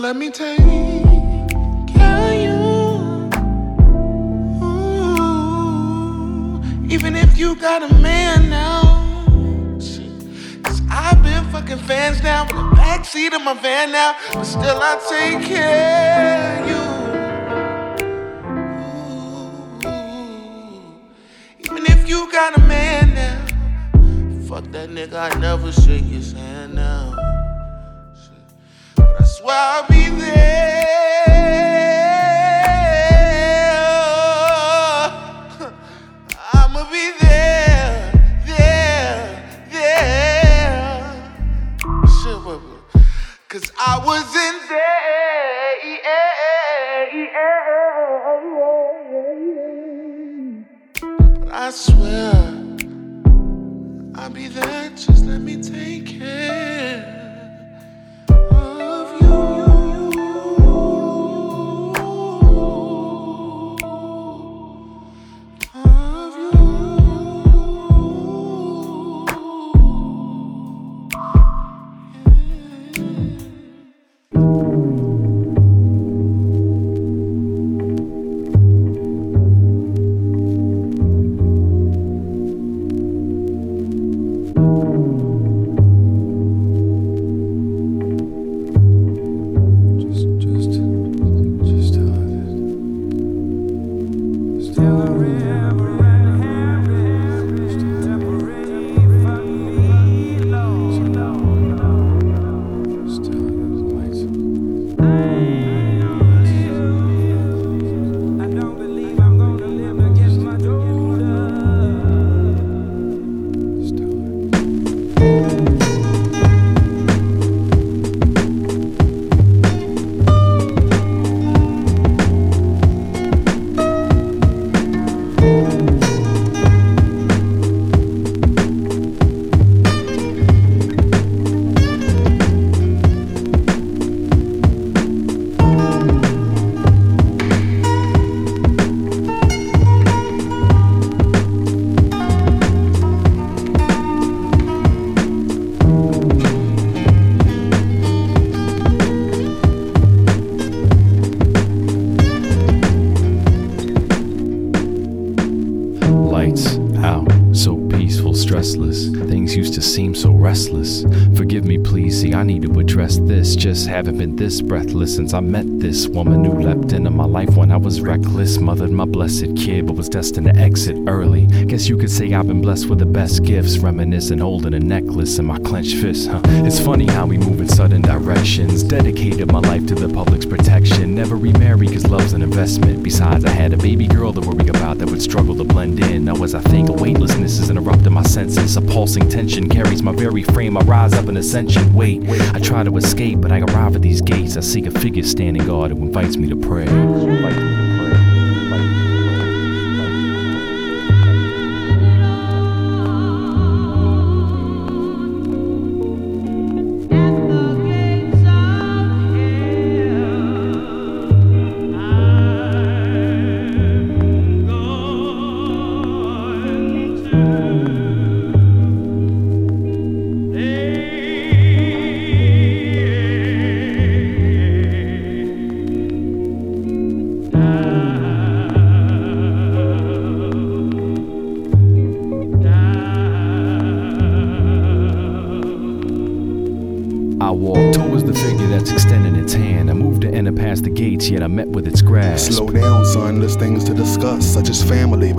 let me take care of you. Ooh, even if you got a man now. Cause I've been fucking fans now in the backseat of my van now. But still I take care of you. Ooh, even if you got a man now. Fuck that nigga, I never shake his hand now. I'll be there. I'ma be there, there, there. Cause I wasn't there. But I swear I'll be there. Just let me take care since I met this woman who leapt into my life when I was reckless. Mothered my blessed kid, but was destined to exit early. You could say I've been blessed with the best gifts. Reminiscing, holding a necklace in my clenched fist, huh? It's funny how we move in sudden directions. Dedicated my life to the public's protection. Never remarry, cause love's an investment. Besides, I had a baby girl to worry about that would struggle to blend in. Now, as I think, a weightlessness is interrupting my senses. A pulsing tension carries my very frame. I rise up in ascension. Wait, I try to escape, but I arrive at these gates. I seek a figure standing guard who invites me to pray.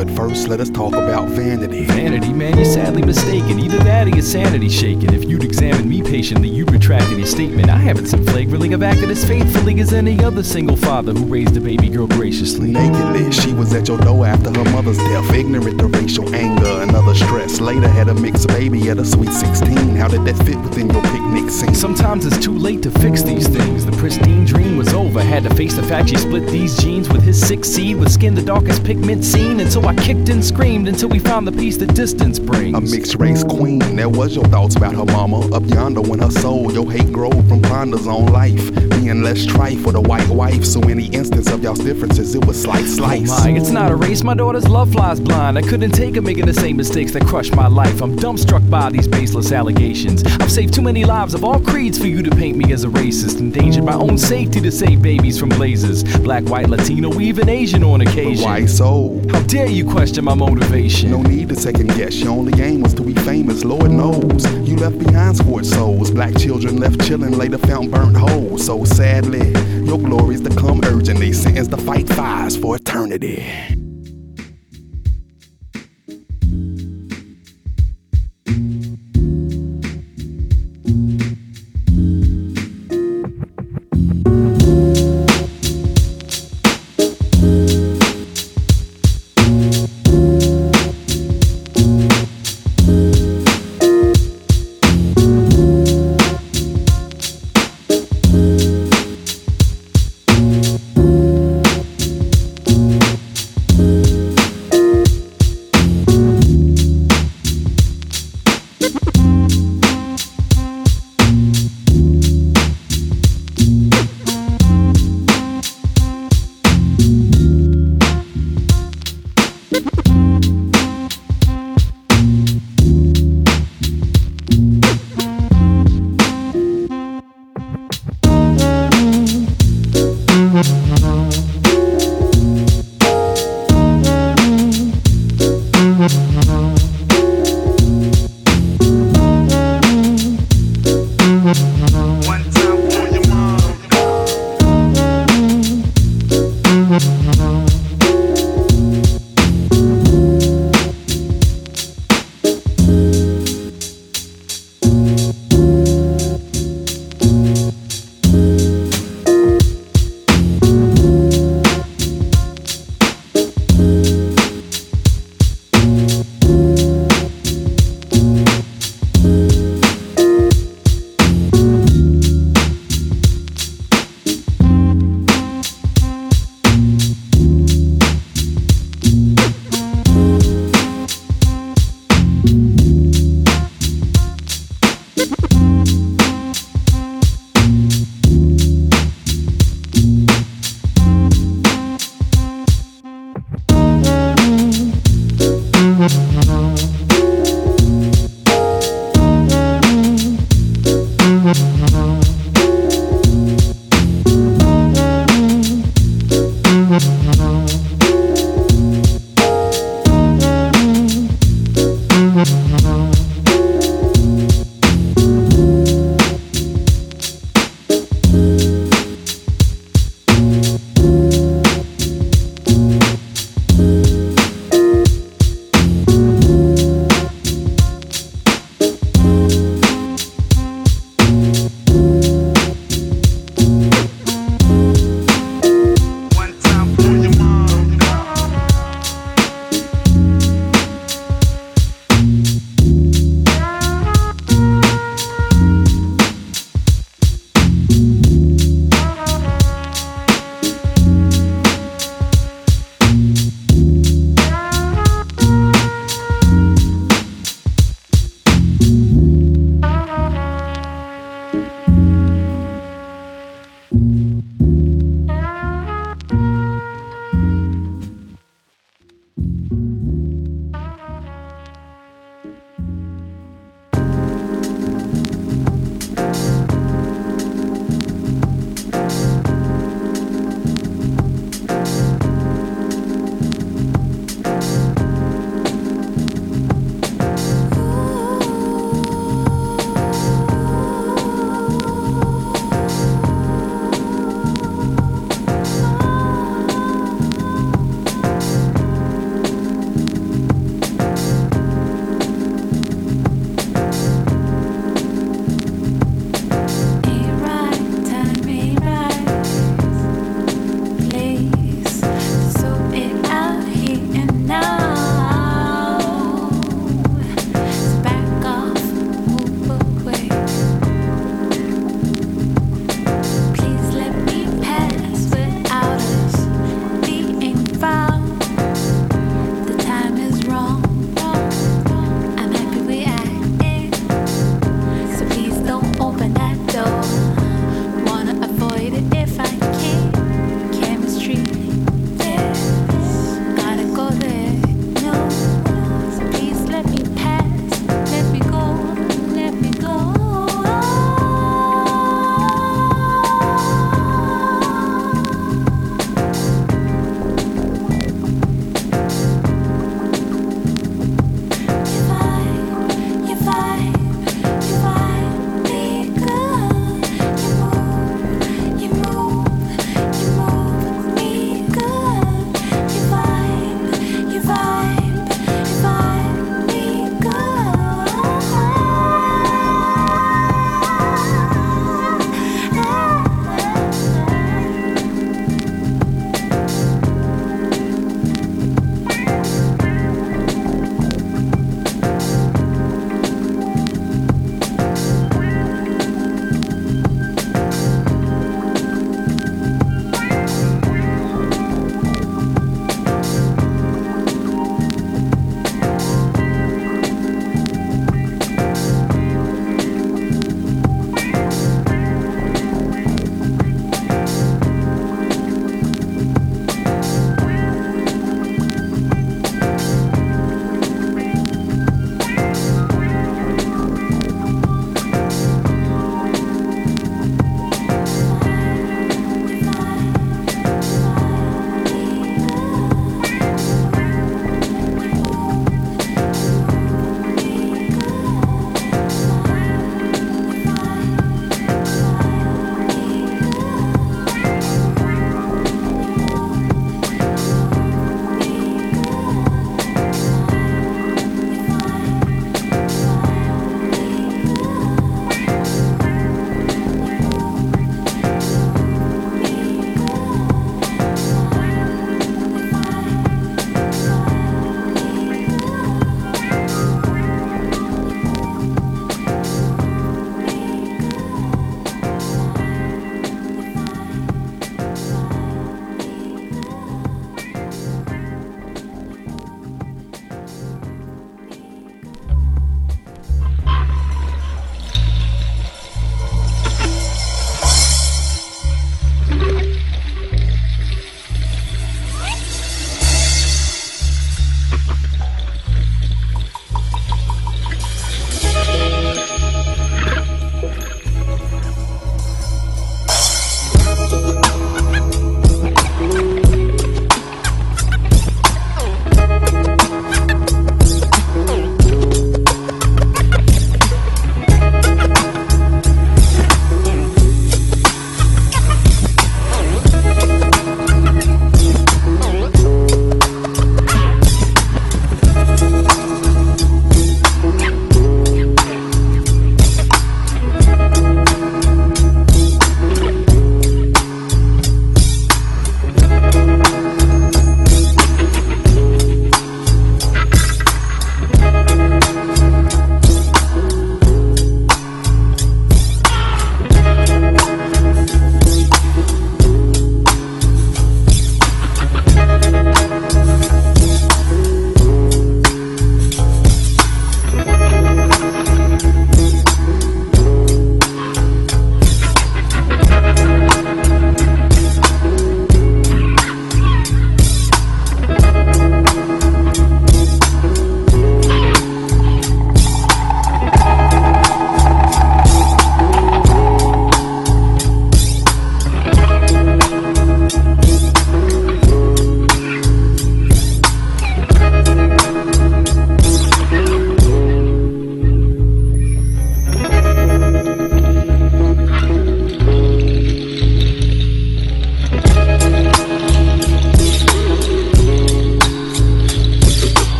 But first, let us talk about vanity. Vanity, man, you're sadly mistaken. Either that or your sanity shaken. If you'd examined me patiently, you'd retracted your statement. I haven't seen flagrantly have acted as faithfully as any other single father who raised a baby girl graciously. Nakedly, she was at your door after her mother's death. Ignorant to racial anger and other stress. Later, had a mixed baby at a sweet 16. How did that fit within your picnic scene? Sometimes it's too late to fix these things. The pristine dream was over. Had to face the fact she split these genes with his sick seed, with skin the darkest pigment seen. And so I kicked and screamed until we found the peace that distance brings. A mixed race queen. That was your thoughts about her mama. Up yonder when her soul, your hate growed from ponders on life. Being less strife with a white wife. So any instance of y'all's differences, it was slice, oh slice. Oh my, it's not a race. My daughter's love flies blind. I couldn't take her making the same mistakes that crushed my life. I'm dumbstruck by these baseless allegations. I've saved too many lives of all creeds for you to paint me as a racist. Endangered my own safety to save babies from blazes. Black, white, Latino, even Asian on occasion. Why so? How dare you question my motivation? No need to second guess. Your only aim was to be famous, Lord knows. You left behind scored souls. Black children left chillin', later found burnt holes. So sadly, your glories to come urgently. Sentence to fight fires for eternity.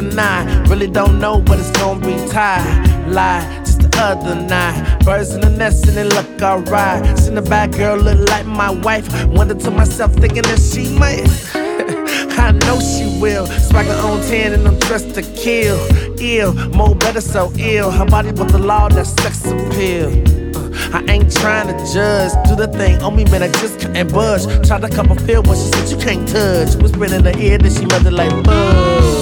Into tonight? Really don't know, but it's gonna be tied. Lie, just the other night. Birds in the nest and it look alright. Seen a bad girl look like my wife. Wonder to myself, thinking that she might. I know she will. Swagger on 10 and I'm dressed to kill. Ill, more better, so ill. Her body but the law, that sex appeal. Uh, I ain't trying to judge. Do the thing on me, man. I just can't budge. Tried to cup a feel, but she said you can't touch. Whispering in the ear, that she mother like buzz.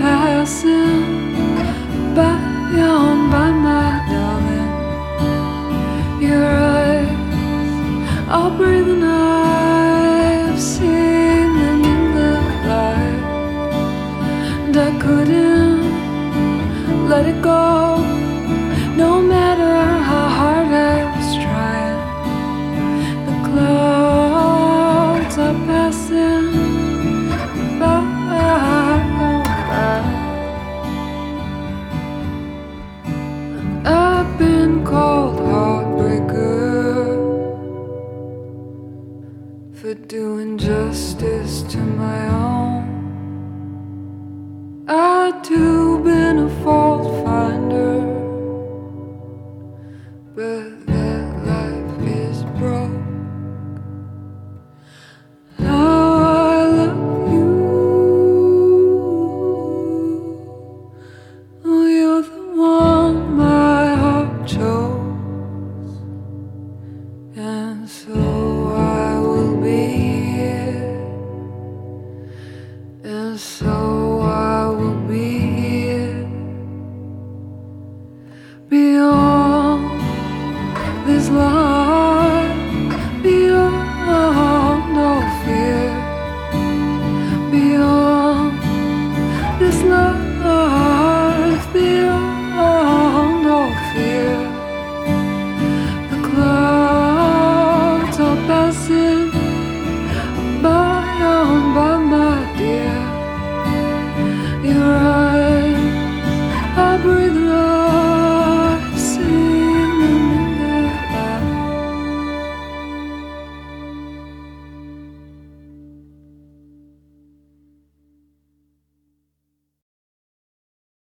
passing by on by my darling. Your eyes are breathing. I've seen them in the light, and I couldn't let it go.